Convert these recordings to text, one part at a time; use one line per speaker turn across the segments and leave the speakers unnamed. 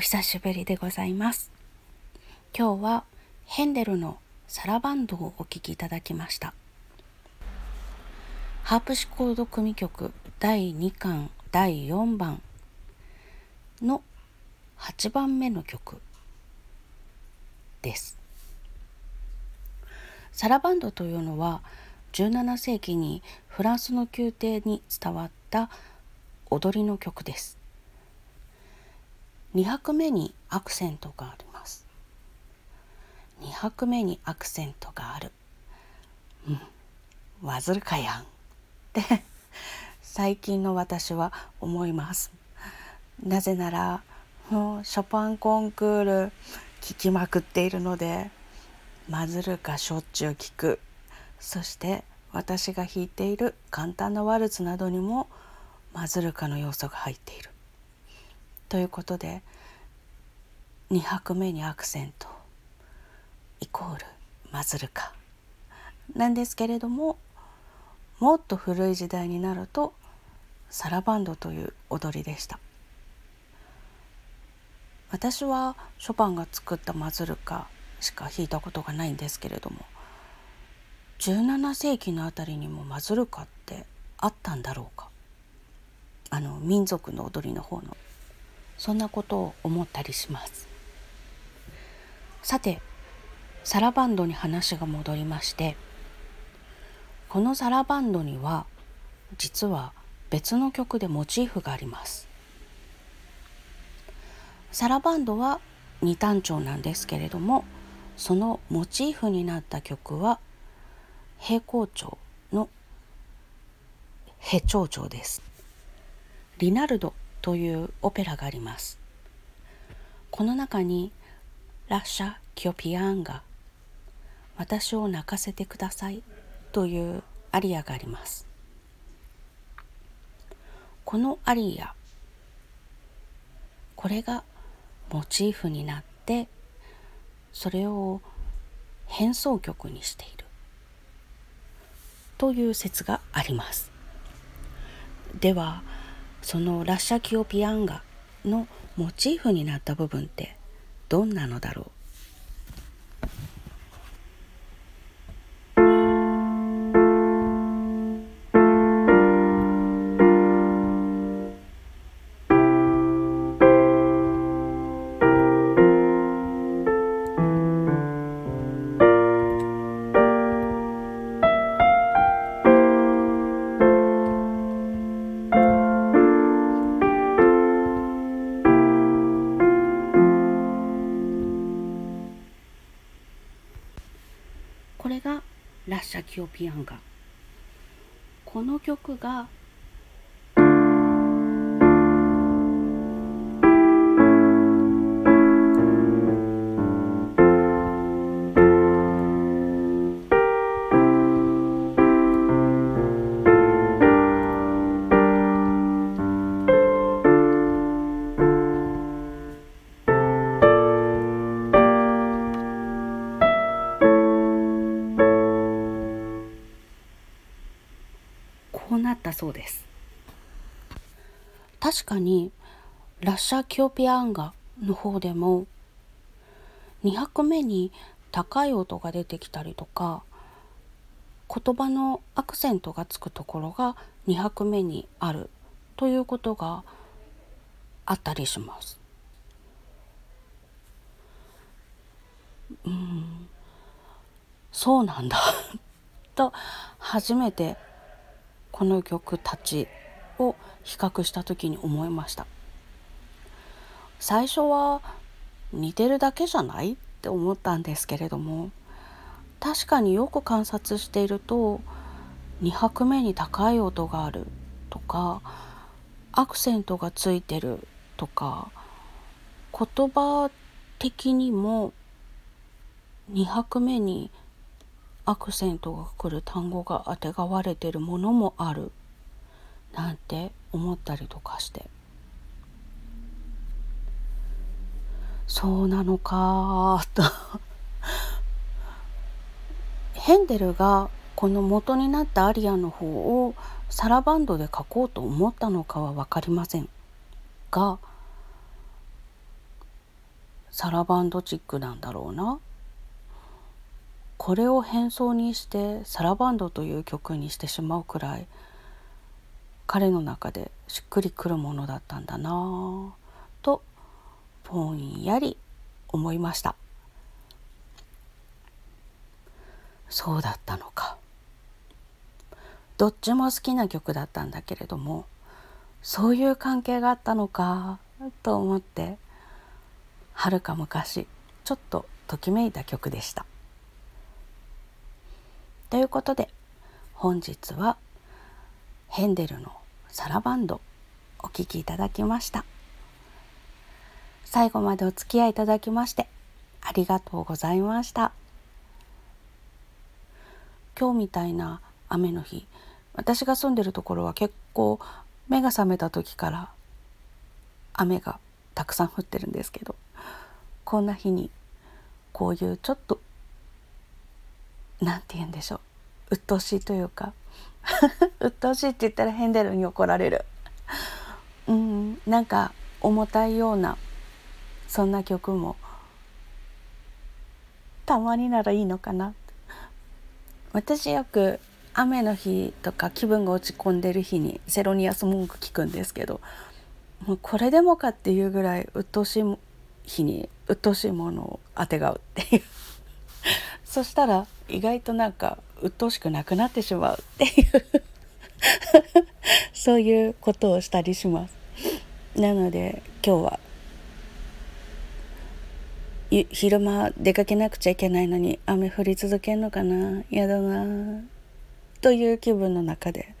久しぶりでございます。今日はヘンデルのサラバンドをお聴きいただきました。ハープシコード組曲第2巻第4番の8番目の曲です。サラバンドというのは17世紀にフランスの宮廷に伝わった踊りの曲です。2拍目にアクセントがあります。2拍目にアクセントがある。うん。わずるかやん。って最近の私は思います。なぜならもうショパンコンクール聴きまくっているのでマズルカしょっちゅう聴く。そして私が弾いている簡単なワルツなどにもマズルカの要素が入っている。ということで2拍目にアクセントイコールマズルカなんですけれどももっと古い時代になるとサラバンドという踊りでした。私はショパンが作ったマズルカしか弾いたことがないんですけれども17世紀のあたりにもマズルカってあったんだろうかあの民族の踊りの方のそんなことを思ったりします。さてサラバンドに話が戻りましてこのサラバンドには実は別の曲でモチーフがあります。サラバンドは二単調なんですけれどもそのモチーフになった曲は平行調のヘ長調です。リナルドというオペラがあります。この中にラッシャ・キョピアンガ私を泣かせてくださいというアリアがあります。このアリアこれがモチーフになってそれを変奏曲にしている。という説があります。ではそのラッシャキオピアンガのモチーフになった部分ってどんなのだろう？キオピアンガこの曲がったそうです。確かにラッシャーキオピアンガの方でも2拍目に高い音が出てきたりとか言葉のアクセントがつくところが2拍目にあるということがあったりします。うん。そうなんだ。と初めてこの曲たちを比較した時に思いました。最初は似てるだけじゃないって思ったんですけれども確かによく観察していると2拍目に高い音があるとかアクセントがついてるとか言葉的にも2拍目にアクセントが来る単語があてがわれてるものもある。なんて思ったりとかして。そうなのかと。ヘンデルがこの元になったアリアの方をサラバンドで書こうと思ったのかは分かりませんがサラバンドチックなんだろうな。これを変装にしてサラバンドという曲にしてしまうくらい彼の中でしっくりくるものだったんだなぁとぼんやり思いましたそうだったのかどっちも好きな曲だったんだけれどもそういう関係があったのかと思ってはるか昔ちょっとときめいた曲でした。ということで本日はヘンデルの「サラバンド」お聴きいただきました。最後までお付き合いいただきましてありがとうございました。今日みたいな雨の日私が住んでるところは結構目が覚めた時から雨がたくさん降ってるんですけどこんな日にこういうちょっと何て言うんでしょう鬱陶しいというか。鬱陶しいって言ったらヘンデルに怒られる。うん。なんか重たいようなそんな曲も。たまにならいいのかな。私よく雨の日とか気分が落ち込んでる日にセロニアス文句聞くんですけどもうこれでもかっていうぐらい鬱陶しい日に鬱陶しいものをあてがうっていう。そしたら意外となんか鬱陶しくなくなってしまう。っていうそういうことをしたりしますなので今日は昼間出かけなくちゃいけないのに雨降り続けんのかな？嫌だな。という気分の中で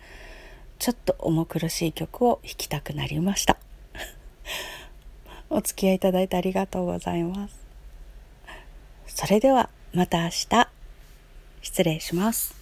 ちょっと重苦しい曲を弾きたくなりました。お付き合いいただいてありがとうございます。それではまた明日。失礼します。